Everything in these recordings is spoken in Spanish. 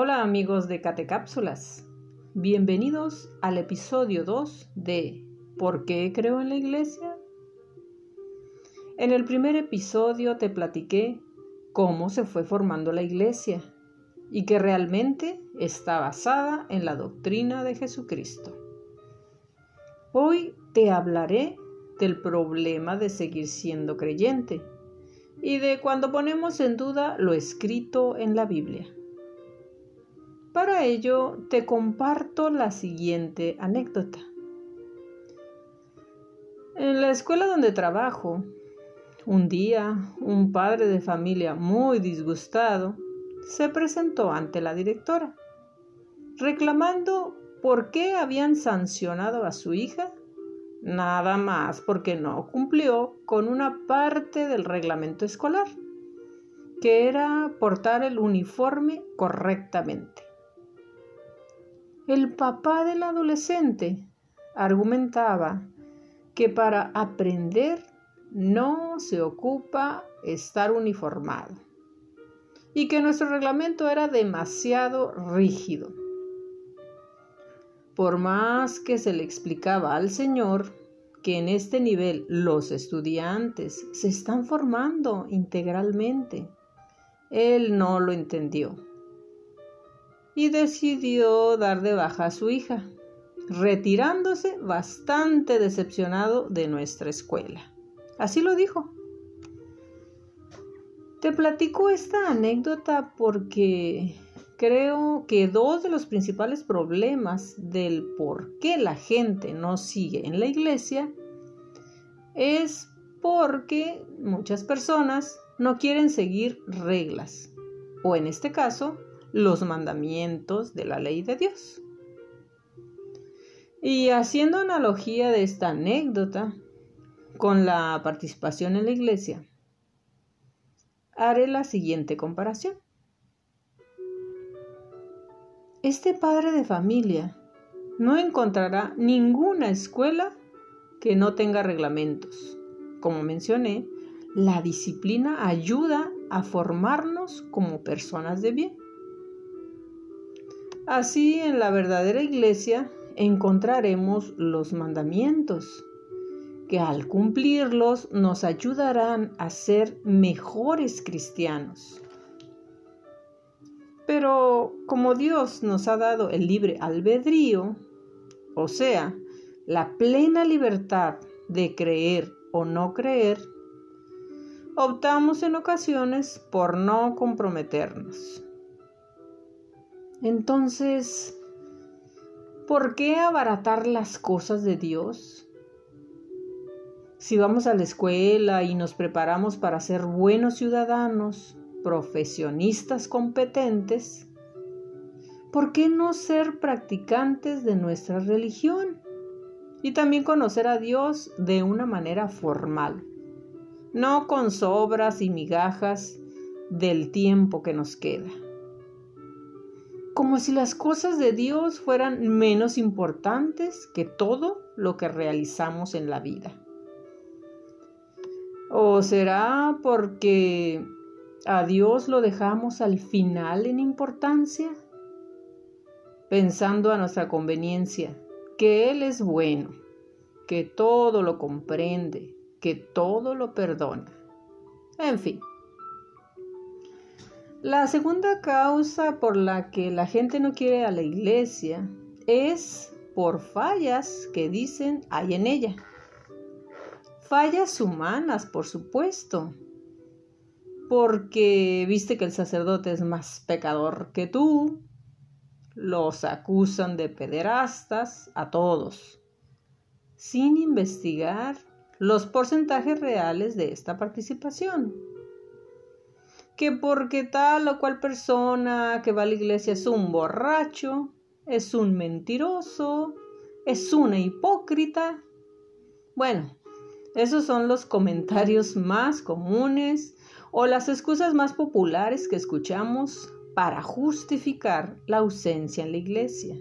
Hola amigos de Catecápsulas, bienvenidos al episodio 2 de ¿Por qué creo en la iglesia? En el primer episodio te platiqué cómo se fue formando la iglesia y que realmente está basada en la doctrina de Jesucristo. Hoy te hablaré del problema de seguir siendo creyente y de cuando ponemos en duda lo escrito en la Biblia. Para ello te comparto la siguiente anécdota. En la escuela donde trabajo, un día un padre de familia muy disgustado se presentó ante la directora, reclamando por qué habían sancionado a su hija nada más porque no cumplió con una parte del reglamento escolar, que era portar el uniforme correctamente. El papá del adolescente argumentaba que para aprender no se ocupa estar uniformado y que nuestro reglamento era demasiado rígido. Por más que se le explicaba al Señor que en este nivel los estudiantes se están formando integralmente, él no lo entendió y decidió dar de baja a su hija, retirándose bastante decepcionado de nuestra escuela. Así lo dijo. Te platico esta anécdota porque creo que dos de los principales problemas del por qué la gente no sigue en la iglesia es porque muchas personas no quieren seguir reglas o en este caso los mandamientos de la ley de Dios. Y haciendo analogía de esta anécdota con la participación en la iglesia, haré la siguiente comparación. Este padre de familia no encontrará ninguna escuela que no tenga reglamentos. Como mencioné, la disciplina ayuda a formarnos como personas de bien. Así en la verdadera iglesia encontraremos los mandamientos, que al cumplirlos nos ayudarán a ser mejores cristianos. Pero como Dios nos ha dado el libre albedrío, o sea, la plena libertad de creer o no creer, optamos en ocasiones por no comprometernos. Entonces, ¿por qué abaratar las cosas de Dios? Si vamos a la escuela y nos preparamos para ser buenos ciudadanos, profesionistas competentes, ¿por qué no ser practicantes de nuestra religión? Y también conocer a Dios de una manera formal, no con sobras y migajas del tiempo que nos queda. Como si las cosas de Dios fueran menos importantes que todo lo que realizamos en la vida. ¿O será porque ¿A Dios lo dejamos al final en importancia? Pensando a nuestra conveniencia, que Él es bueno, que todo lo comprende, que todo lo perdona. En fin. La segunda causa por la que la gente no quiere a la iglesia es por fallas que dicen hay en ella. Fallas humanas, por supuesto, porque viste que el sacerdote es más pecador que tú. Los acusan de pederastas a todos, sin investigar los porcentajes reales de esta participación. Que porque tal o cual persona que va a la iglesia es un borracho, es un mentiroso, es una hipócrita. Bueno, esos son los comentarios más comunes o las excusas más populares que escuchamos para justificar la ausencia en la iglesia.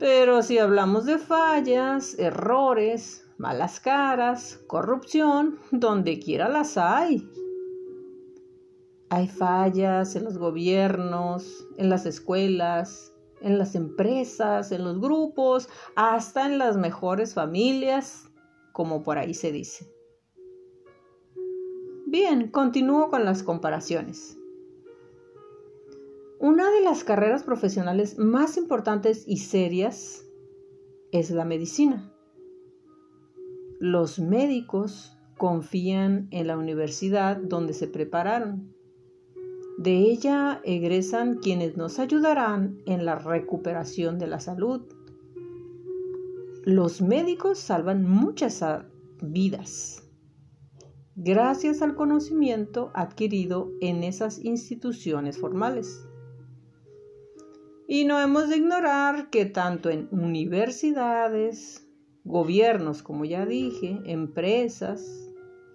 Pero si hablamos de fallas, errores, malas caras, corrupción, donde quiera las hay. Hay fallas en los gobiernos, en las escuelas, en las empresas, en los grupos, hasta en las mejores familias, como por ahí se dice. Bien, continúo con las comparaciones. Una de las carreras profesionales más importantes y serias es la medicina. Los médicos confían en la universidad donde se prepararon. De ella egresan quienes nos ayudarán en la recuperación de la salud. Los médicos salvan muchas vidas gracias al conocimiento adquirido en esas instituciones formales. Y no hemos de ignorar que tanto en universidades, gobiernos, como ya dije, empresas,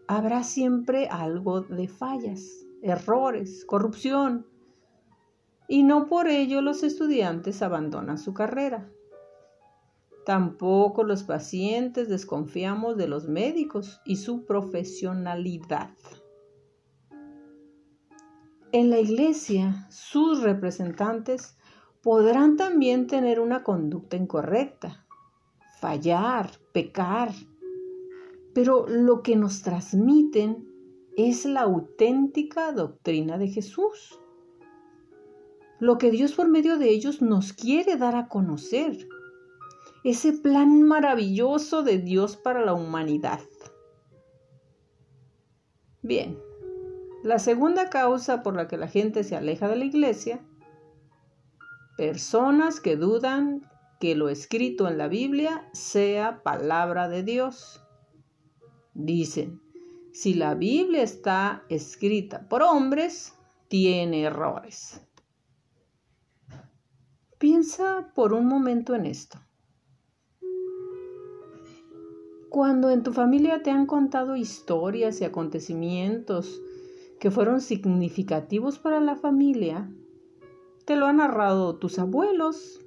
habrá siempre algo de fallas, errores, corrupción. Y no por ello los estudiantes abandonan su carrera. Tampoco los pacientes desconfiamos de los médicos y su profesionalidad. En la iglesia, sus representantes podrán también tener una conducta incorrecta, fallar, pecar, pero lo que nos transmiten es la auténtica doctrina de Jesús. Lo que Dios por medio de ellos nos quiere dar a conocer. Ese plan maravilloso de Dios para la humanidad. Bien, la segunda causa por la que la gente se aleja de la iglesia Personas que dudan que lo escrito en la Biblia sea palabra de Dios. Dicen, si la Biblia está escrita por hombres, tiene errores. Piensa por un momento en esto. Cuando en tu familia te han contado historias y acontecimientos que fueron significativos para la familia, te lo han narrado tus abuelos,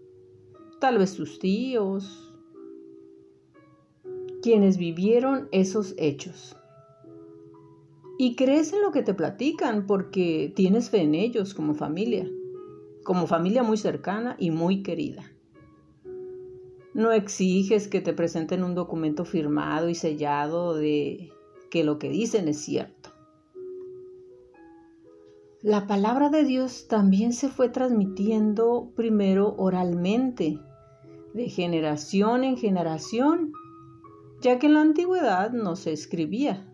tal vez tus tíos, quienes vivieron esos hechos. Y crees en lo que te platican porque tienes fe en ellos como familia, como familia muy cercana y muy querida. No exiges que te presenten un documento firmado y sellado de que lo que dicen es cierto la palabra de Dios también se fue transmitiendo primero oralmente, de generación en generación, ya que en la antigüedad no se escribía.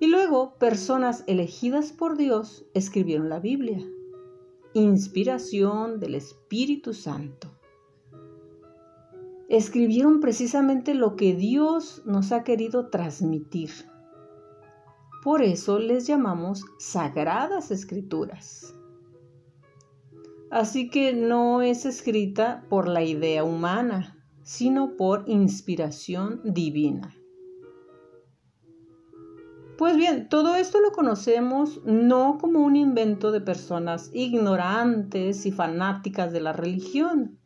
Y luego personas elegidas por Dios escribieron la Biblia, inspiración del Espíritu Santo. Escribieron precisamente lo que Dios nos ha querido transmitir por eso les llamamos sagradas escrituras. Así que no es escrita por la idea humana, sino por inspiración divina. Pues bien, todo esto lo conocemos no como un invento de personas ignorantes y fanáticas de la religión,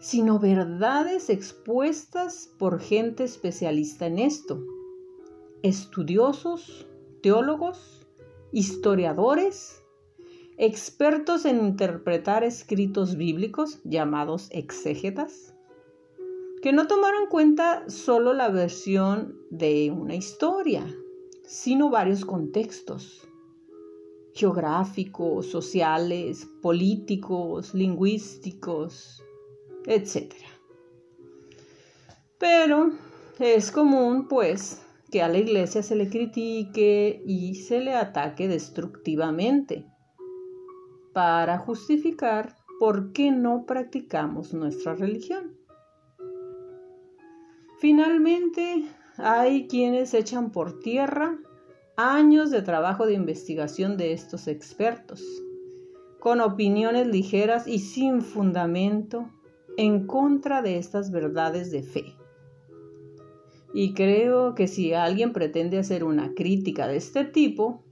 sino verdades expuestas por gente especialista en esto. Estudiosos, teólogos, historiadores, expertos en interpretar escritos bíblicos llamados exégetas, que no tomaron en cuenta solo la versión de una historia, sino varios contextos geográficos, sociales, políticos, lingüísticos, etc. Pero es común, pues, que a la iglesia se le critique y se le ataque destructivamente para justificar por qué no practicamos nuestra religión. Finalmente, hay quienes echan por tierra años de trabajo de investigación de estos expertos, con opiniones ligeras y sin fundamento en contra de estas verdades de fe. Y creo que si alguien pretende hacer una crítica de este tipo,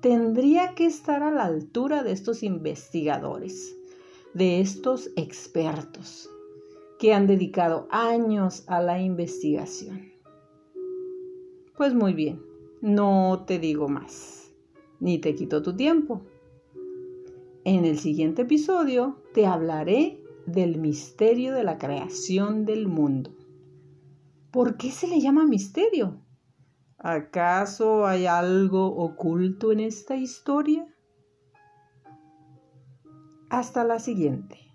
tendría que estar a la altura de estos investigadores, de estos expertos que han dedicado años a la investigación. Pues muy bien, no te digo más. ni te quito tu tiempo. En el siguiente episodio te hablaré del misterio de la creación del mundo. ¿Por qué se le llama misterio? ¿Acaso hay algo oculto en esta historia? Hasta la siguiente.